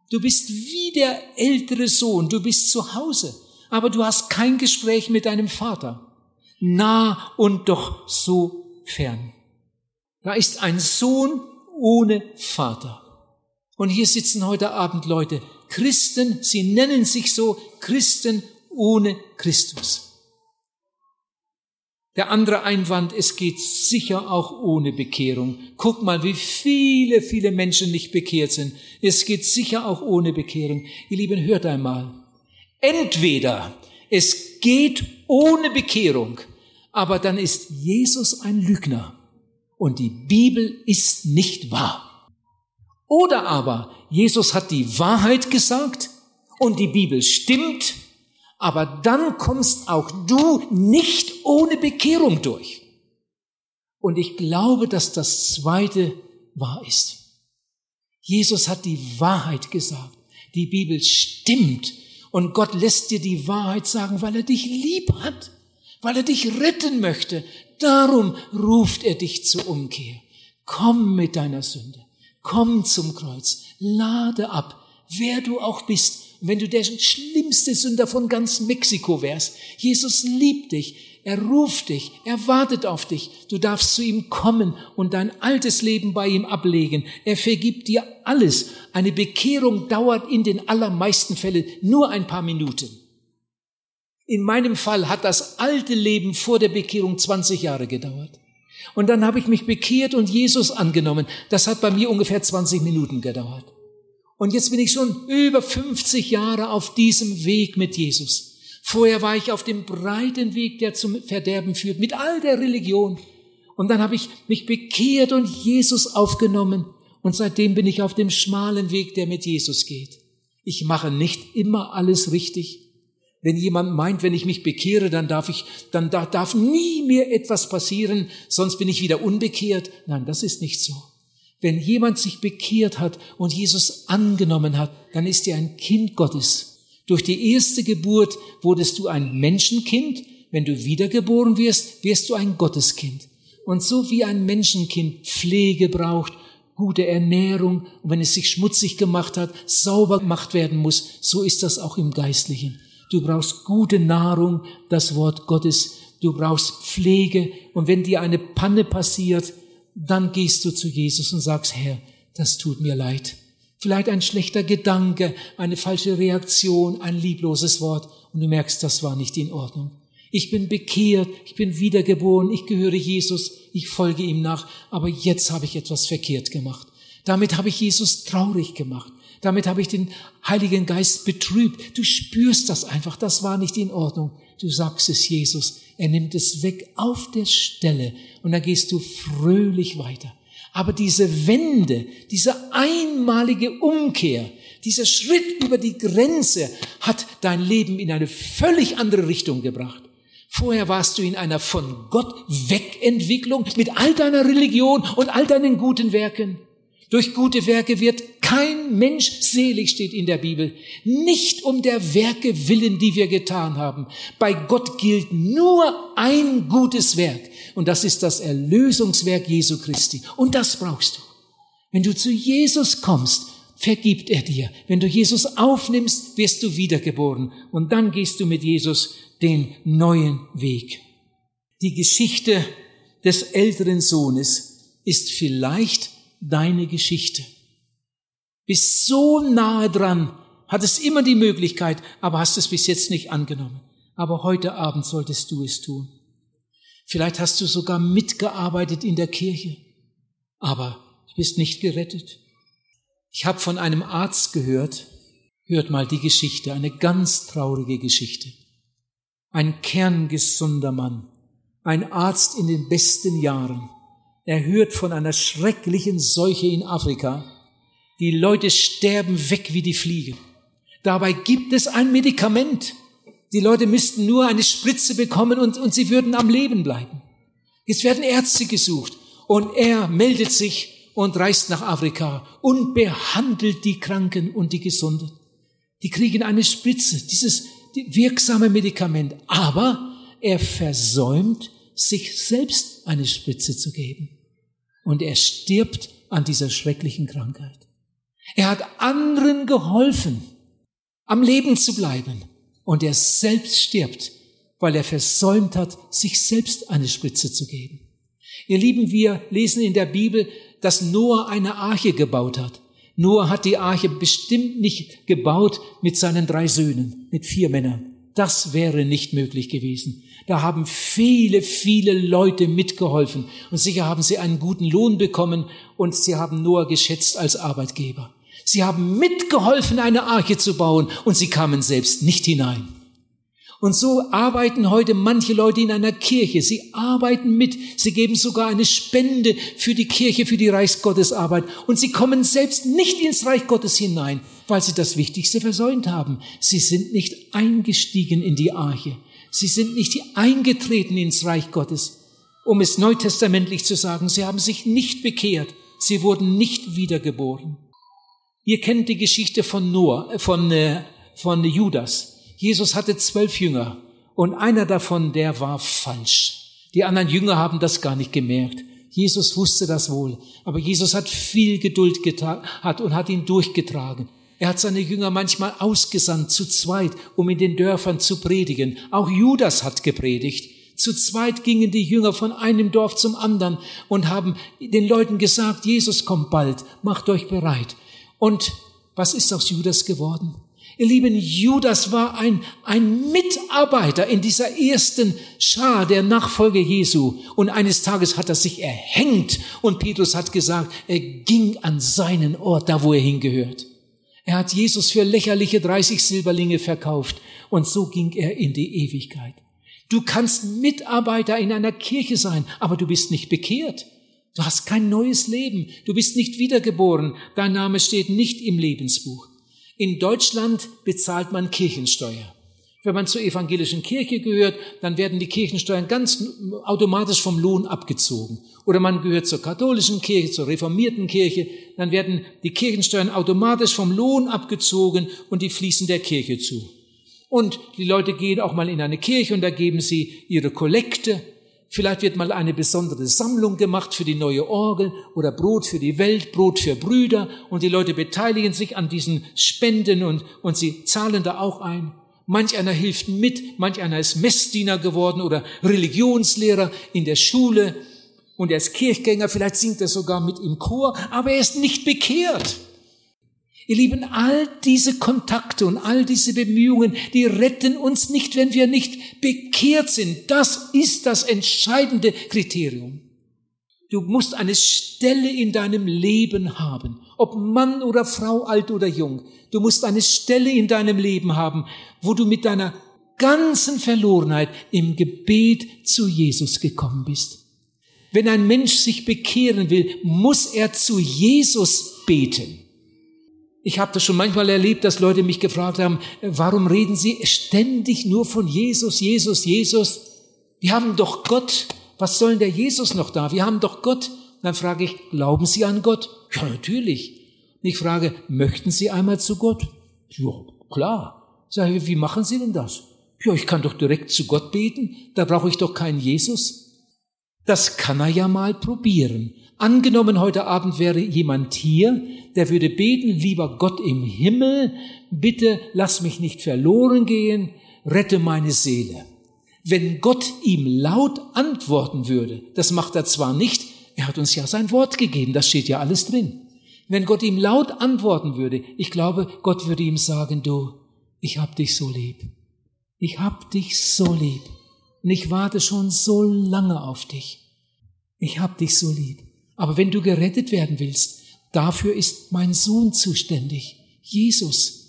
Du bist wie der ältere Sohn. Du bist zu Hause. Aber du hast kein Gespräch mit deinem Vater. Nah und doch so fern. Da ist ein Sohn ohne Vater. Und hier sitzen heute Abend Leute, Christen, sie nennen sich so Christen ohne Christus. Der andere Einwand, es geht sicher auch ohne Bekehrung. Guck mal, wie viele, viele Menschen nicht bekehrt sind. Es geht sicher auch ohne Bekehrung. Ihr Lieben, hört einmal. Entweder es geht ohne Bekehrung, aber dann ist Jesus ein Lügner und die Bibel ist nicht wahr. Oder aber Jesus hat die Wahrheit gesagt und die Bibel stimmt aber dann kommst auch du nicht ohne Bekehrung durch. Und ich glaube, dass das Zweite wahr ist. Jesus hat die Wahrheit gesagt. Die Bibel stimmt. Und Gott lässt dir die Wahrheit sagen, weil er dich lieb hat, weil er dich retten möchte. Darum ruft er dich zur Umkehr. Komm mit deiner Sünde. Komm zum Kreuz. Lade ab, wer du auch bist wenn du der schlimmste Sünder von ganz Mexiko wärst, Jesus liebt dich, er ruft dich, er wartet auf dich. Du darfst zu ihm kommen und dein altes Leben bei ihm ablegen. Er vergibt dir alles. Eine Bekehrung dauert in den allermeisten Fällen nur ein paar Minuten. In meinem Fall hat das alte Leben vor der Bekehrung 20 Jahre gedauert. Und dann habe ich mich bekehrt und Jesus angenommen. Das hat bei mir ungefähr 20 Minuten gedauert. Und jetzt bin ich schon über 50 Jahre auf diesem Weg mit Jesus. Vorher war ich auf dem breiten Weg, der zum Verderben führt, mit all der Religion. Und dann habe ich mich bekehrt und Jesus aufgenommen. Und seitdem bin ich auf dem schmalen Weg, der mit Jesus geht. Ich mache nicht immer alles richtig. Wenn jemand meint, wenn ich mich bekehre, dann darf ich, dann darf nie mehr etwas passieren, sonst bin ich wieder unbekehrt. Nein, das ist nicht so. Wenn jemand sich bekehrt hat und Jesus angenommen hat, dann ist er ein Kind Gottes. Durch die erste Geburt wurdest du ein Menschenkind. Wenn du wiedergeboren wirst, wirst du ein Gotteskind. Und so wie ein Menschenkind Pflege braucht, gute Ernährung, und wenn es sich schmutzig gemacht hat, sauber gemacht werden muss, so ist das auch im Geistlichen. Du brauchst gute Nahrung, das Wort Gottes. Du brauchst Pflege. Und wenn dir eine Panne passiert, dann gehst du zu Jesus und sagst, Herr, das tut mir leid. Vielleicht ein schlechter Gedanke, eine falsche Reaktion, ein liebloses Wort und du merkst, das war nicht in Ordnung. Ich bin bekehrt, ich bin wiedergeboren, ich gehöre Jesus, ich folge ihm nach, aber jetzt habe ich etwas verkehrt gemacht. Damit habe ich Jesus traurig gemacht. Damit habe ich den Heiligen Geist betrübt. Du spürst das einfach, das war nicht in Ordnung. Du sagst es Jesus, er nimmt es weg auf der Stelle und dann gehst du fröhlich weiter. Aber diese Wende, diese einmalige Umkehr, dieser Schritt über die Grenze hat dein Leben in eine völlig andere Richtung gebracht. Vorher warst du in einer von Gott Wegentwicklung mit all deiner Religion und all deinen guten Werken. Durch gute Werke wird kein Mensch selig, steht in der Bibel. Nicht um der Werke willen, die wir getan haben. Bei Gott gilt nur ein gutes Werk. Und das ist das Erlösungswerk Jesu Christi. Und das brauchst du. Wenn du zu Jesus kommst, vergibt er dir. Wenn du Jesus aufnimmst, wirst du wiedergeboren. Und dann gehst du mit Jesus den neuen Weg. Die Geschichte des älteren Sohnes ist vielleicht deine Geschichte. Bist so nahe dran, hattest immer die Möglichkeit, aber hast es bis jetzt nicht angenommen. Aber heute Abend solltest du es tun. Vielleicht hast du sogar mitgearbeitet in der Kirche, aber du bist nicht gerettet. Ich habe von einem Arzt gehört, hört mal die Geschichte, eine ganz traurige Geschichte. Ein kerngesunder Mann, ein Arzt in den besten Jahren, er hört von einer schrecklichen Seuche in Afrika. Die Leute sterben weg wie die Fliegen. Dabei gibt es ein Medikament. Die Leute müssten nur eine Spritze bekommen und, und sie würden am Leben bleiben. Jetzt werden Ärzte gesucht und er meldet sich und reist nach Afrika und behandelt die Kranken und die Gesunden. Die kriegen eine Spritze, dieses wirksame Medikament, aber er versäumt, sich selbst eine Spritze zu geben und er stirbt an dieser schrecklichen Krankheit. Er hat anderen geholfen, am Leben zu bleiben und er selbst stirbt, weil er versäumt hat, sich selbst eine Spritze zu geben. Ihr Lieben, wir lesen in der Bibel, dass Noah eine Arche gebaut hat. Noah hat die Arche bestimmt nicht gebaut mit seinen drei Söhnen, mit vier Männern. Das wäre nicht möglich gewesen. Da haben viele, viele Leute mitgeholfen und sicher haben sie einen guten Lohn bekommen und sie haben Noah geschätzt als Arbeitgeber. Sie haben mitgeholfen, eine Arche zu bauen und sie kamen selbst nicht hinein. Und so arbeiten heute manche Leute in einer Kirche. Sie arbeiten mit. Sie geben sogar eine Spende für die Kirche, für die Reichsgottesarbeit. Und sie kommen selbst nicht ins Reich Gottes hinein, weil sie das Wichtigste versäumt haben. Sie sind nicht eingestiegen in die Arche. Sie sind nicht eingetreten ins Reich Gottes. Um es neutestamentlich zu sagen, sie haben sich nicht bekehrt. Sie wurden nicht wiedergeboren. Ihr kennt die Geschichte von Noah, äh, von, äh, von Judas. Jesus hatte zwölf Jünger und einer davon, der war falsch. Die anderen Jünger haben das gar nicht gemerkt. Jesus wusste das wohl, aber Jesus hat viel Geduld gehabt und hat ihn durchgetragen. Er hat seine Jünger manchmal ausgesandt, zu zweit, um in den Dörfern zu predigen. Auch Judas hat gepredigt. Zu zweit gingen die Jünger von einem Dorf zum anderen und haben den Leuten gesagt, Jesus kommt bald, macht euch bereit. Und was ist aus Judas geworden? Ihr Lieben, Judas war ein, ein Mitarbeiter in dieser ersten Schar der Nachfolge Jesu. Und eines Tages hat er sich erhängt und Petrus hat gesagt, er ging an seinen Ort, da wo er hingehört. Er hat Jesus für lächerliche 30 Silberlinge verkauft und so ging er in die Ewigkeit. Du kannst Mitarbeiter in einer Kirche sein, aber du bist nicht bekehrt. Du hast kein neues Leben. Du bist nicht wiedergeboren. Dein Name steht nicht im Lebensbuch. In Deutschland bezahlt man Kirchensteuer. Wenn man zur evangelischen Kirche gehört, dann werden die Kirchensteuern ganz automatisch vom Lohn abgezogen. Oder man gehört zur katholischen Kirche, zur reformierten Kirche, dann werden die Kirchensteuern automatisch vom Lohn abgezogen und die fließen der Kirche zu. Und die Leute gehen auch mal in eine Kirche und da geben sie ihre Kollekte. Vielleicht wird mal eine besondere Sammlung gemacht für die neue Orgel oder Brot für die Welt, Brot für Brüder und die Leute beteiligen sich an diesen Spenden und, und sie zahlen da auch ein. Manch einer hilft mit, manch einer ist Messdiener geworden oder Religionslehrer in der Schule und er ist Kirchgänger, vielleicht singt er sogar mit im Chor, aber er ist nicht bekehrt. Ihr Lieben, all diese Kontakte und all diese Bemühungen, die retten uns nicht, wenn wir nicht bekehrt sind. Das ist das entscheidende Kriterium. Du musst eine Stelle in deinem Leben haben, ob Mann oder Frau, alt oder jung. Du musst eine Stelle in deinem Leben haben, wo du mit deiner ganzen Verlorenheit im Gebet zu Jesus gekommen bist. Wenn ein Mensch sich bekehren will, muss er zu Jesus beten. Ich habe das schon manchmal erlebt, dass Leute mich gefragt haben, warum reden Sie ständig nur von Jesus, Jesus, Jesus? Wir haben doch Gott. Was soll der Jesus noch da? Wir haben doch Gott. Dann frage ich, glauben Sie an Gott? Ja, natürlich. Ich frage, möchten Sie einmal zu Gott? Ja, klar. Sage ich, wie machen Sie denn das? Ja, ich kann doch direkt zu Gott beten. Da brauche ich doch keinen Jesus. Das kann er ja mal probieren. Angenommen, heute Abend wäre jemand hier, der würde beten, lieber Gott im Himmel, bitte lass mich nicht verloren gehen, rette meine Seele. Wenn Gott ihm laut antworten würde, das macht er zwar nicht, er hat uns ja sein Wort gegeben, das steht ja alles drin. Wenn Gott ihm laut antworten würde, ich glaube, Gott würde ihm sagen, du, ich hab dich so lieb. Ich hab dich so lieb. Und ich warte schon so lange auf dich. Ich hab dich so lieb. Aber wenn du gerettet werden willst, dafür ist mein Sohn zuständig, Jesus.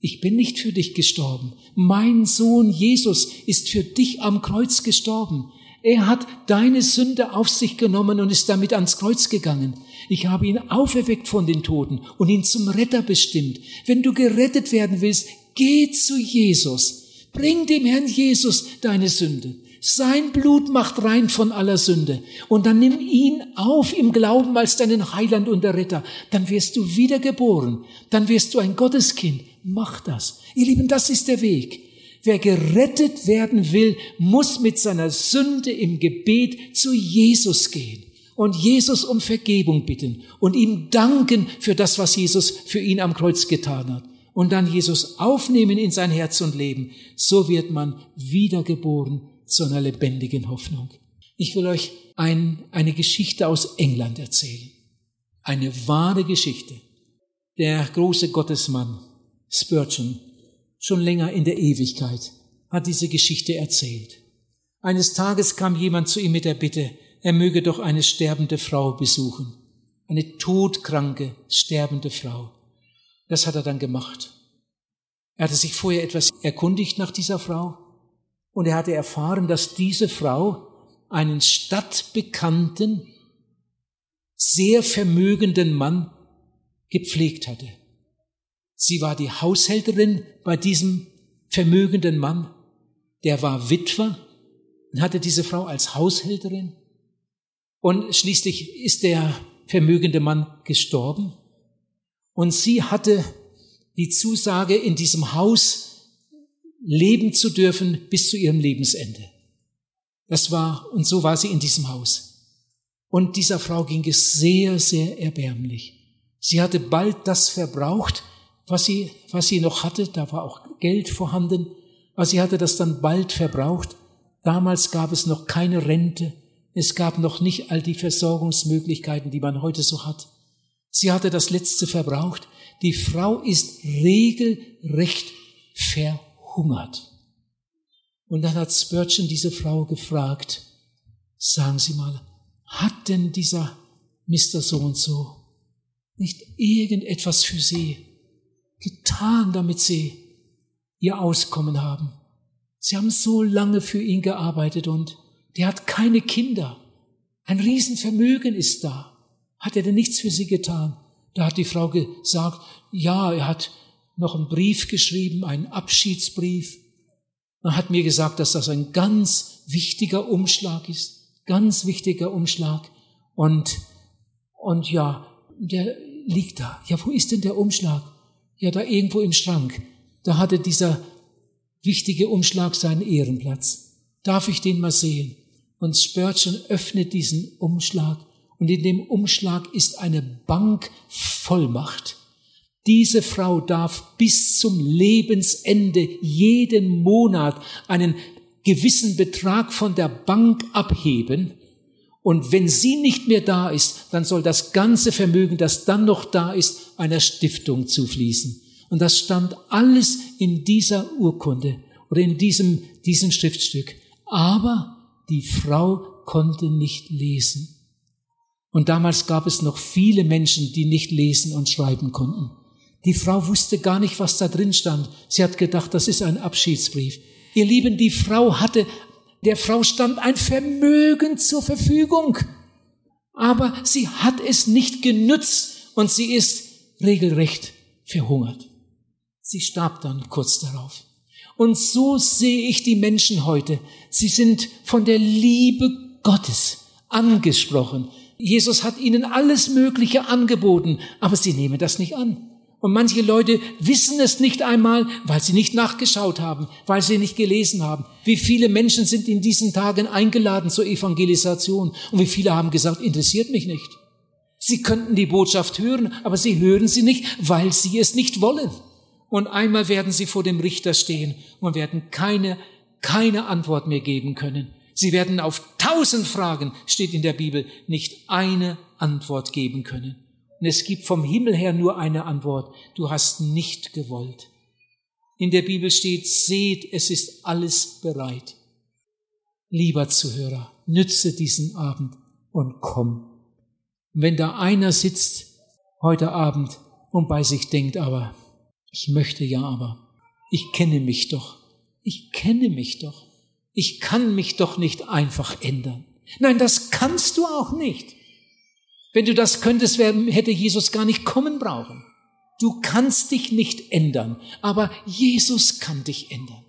Ich bin nicht für dich gestorben. Mein Sohn Jesus ist für dich am Kreuz gestorben. Er hat deine Sünde auf sich genommen und ist damit ans Kreuz gegangen. Ich habe ihn auferweckt von den Toten und ihn zum Retter bestimmt. Wenn du gerettet werden willst, geh zu Jesus. Bring dem Herrn Jesus deine Sünde. Sein Blut macht rein von aller Sünde. Und dann nimm ihn auf im Glauben als deinen Heiland und der Retter. Dann wirst du wiedergeboren. Dann wirst du ein Gotteskind. Mach das. Ihr Lieben, das ist der Weg. Wer gerettet werden will, muss mit seiner Sünde im Gebet zu Jesus gehen und Jesus um Vergebung bitten und ihm danken für das, was Jesus für ihn am Kreuz getan hat. Und dann Jesus aufnehmen in sein Herz und Leben. So wird man wiedergeboren zu einer lebendigen Hoffnung. Ich will euch ein, eine Geschichte aus England erzählen. Eine wahre Geschichte. Der große Gottesmann Spurgeon schon länger in der Ewigkeit, hat diese Geschichte erzählt. Eines Tages kam jemand zu ihm mit der Bitte, er möge doch eine sterbende Frau besuchen. Eine todkranke, sterbende Frau. Das hat er dann gemacht. Er hatte sich vorher etwas erkundigt nach dieser Frau und er hatte erfahren, dass diese Frau einen stadtbekannten, sehr vermögenden Mann gepflegt hatte. Sie war die Haushälterin bei diesem vermögenden Mann. Der war Witwer und hatte diese Frau als Haushälterin. Und schließlich ist der vermögende Mann gestorben. Und sie hatte die Zusage, in diesem Haus leben zu dürfen bis zu ihrem Lebensende. Das war, und so war sie in diesem Haus. Und dieser Frau ging es sehr, sehr erbärmlich. Sie hatte bald das verbraucht, was sie, was sie noch hatte. Da war auch Geld vorhanden, aber sie hatte das dann bald verbraucht. Damals gab es noch keine Rente. Es gab noch nicht all die Versorgungsmöglichkeiten, die man heute so hat. Sie hatte das Letzte verbraucht. Die Frau ist regelrecht verhungert. Und dann hat Spurgeon diese Frau gefragt, sagen Sie mal, hat denn dieser Mr. So und so nicht irgendetwas für Sie? getan, damit sie ihr Auskommen haben. Sie haben so lange für ihn gearbeitet und der hat keine Kinder. Ein Riesenvermögen ist da. Hat er denn nichts für sie getan? Da hat die Frau gesagt, ja, er hat noch einen Brief geschrieben, einen Abschiedsbrief. Man hat mir gesagt, dass das ein ganz wichtiger Umschlag ist, ganz wichtiger Umschlag. Und, und ja, der liegt da. Ja, wo ist denn der Umschlag? Ja, da irgendwo im Schrank. Da hatte dieser wichtige Umschlag seinen Ehrenplatz. Darf ich den mal sehen? Und Spurgeon öffnet diesen Umschlag und in dem Umschlag ist eine Bankvollmacht. Diese Frau darf bis zum Lebensende jeden Monat einen gewissen Betrag von der Bank abheben. Und wenn sie nicht mehr da ist, dann soll das ganze Vermögen, das dann noch da ist, einer Stiftung zufließen. Und das stand alles in dieser Urkunde oder in diesem, diesem Schriftstück. Aber die Frau konnte nicht lesen. Und damals gab es noch viele Menschen, die nicht lesen und schreiben konnten. Die Frau wusste gar nicht, was da drin stand. Sie hat gedacht, das ist ein Abschiedsbrief. Ihr Lieben, die Frau hatte, der Frau stand ein Vermögen zur Verfügung. Aber sie hat es nicht genützt und sie ist regelrecht verhungert. Sie starb dann kurz darauf. Und so sehe ich die Menschen heute. Sie sind von der Liebe Gottes angesprochen. Jesus hat ihnen alles Mögliche angeboten, aber sie nehmen das nicht an. Und manche Leute wissen es nicht einmal, weil sie nicht nachgeschaut haben, weil sie nicht gelesen haben. Wie viele Menschen sind in diesen Tagen eingeladen zur Evangelisation und wie viele haben gesagt, interessiert mich nicht. Sie könnten die Botschaft hören, aber sie hören sie nicht, weil sie es nicht wollen. Und einmal werden sie vor dem Richter stehen und werden keine, keine Antwort mehr geben können. Sie werden auf tausend Fragen, steht in der Bibel, nicht eine Antwort geben können. Und es gibt vom Himmel her nur eine Antwort. Du hast nicht gewollt. In der Bibel steht, seht, es ist alles bereit. Lieber Zuhörer, nütze diesen Abend und komm. wenn da einer sitzt heute Abend und bei sich denkt, aber ich möchte ja aber, ich kenne mich doch, ich kenne mich doch, ich kann mich doch nicht einfach ändern. Nein, das kannst du auch nicht. Wenn du das könntest, hätte Jesus gar nicht kommen brauchen. Du kannst dich nicht ändern, aber Jesus kann dich ändern.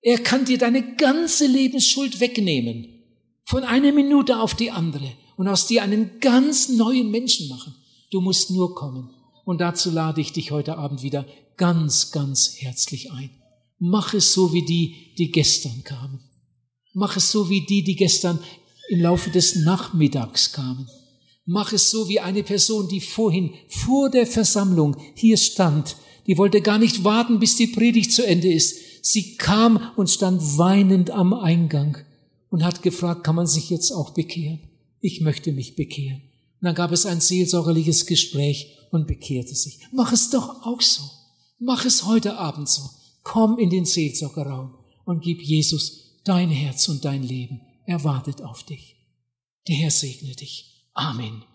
Er kann dir deine ganze Lebensschuld wegnehmen, von einer Minute auf die andere und aus dir einen ganz neuen Menschen machen. Du musst nur kommen. Und dazu lade ich dich heute Abend wieder ganz, ganz herzlich ein. Mach es so wie die, die gestern kamen. Mach es so wie die, die gestern im Laufe des Nachmittags kamen. Mach es so wie eine Person, die vorhin vor der Versammlung hier stand. Die wollte gar nicht warten, bis die Predigt zu Ende ist. Sie kam und stand weinend am Eingang und hat gefragt, kann man sich jetzt auch bekehren? Ich möchte mich bekehren. Und dann gab es ein seelsorgerliches Gespräch und bekehrte sich. Mach es doch auch so. Mach es heute Abend so. Komm in den Seelsorgerraum und gib Jesus dein Herz und dein Leben. Er wartet auf dich. Der Herr segne dich. Amen.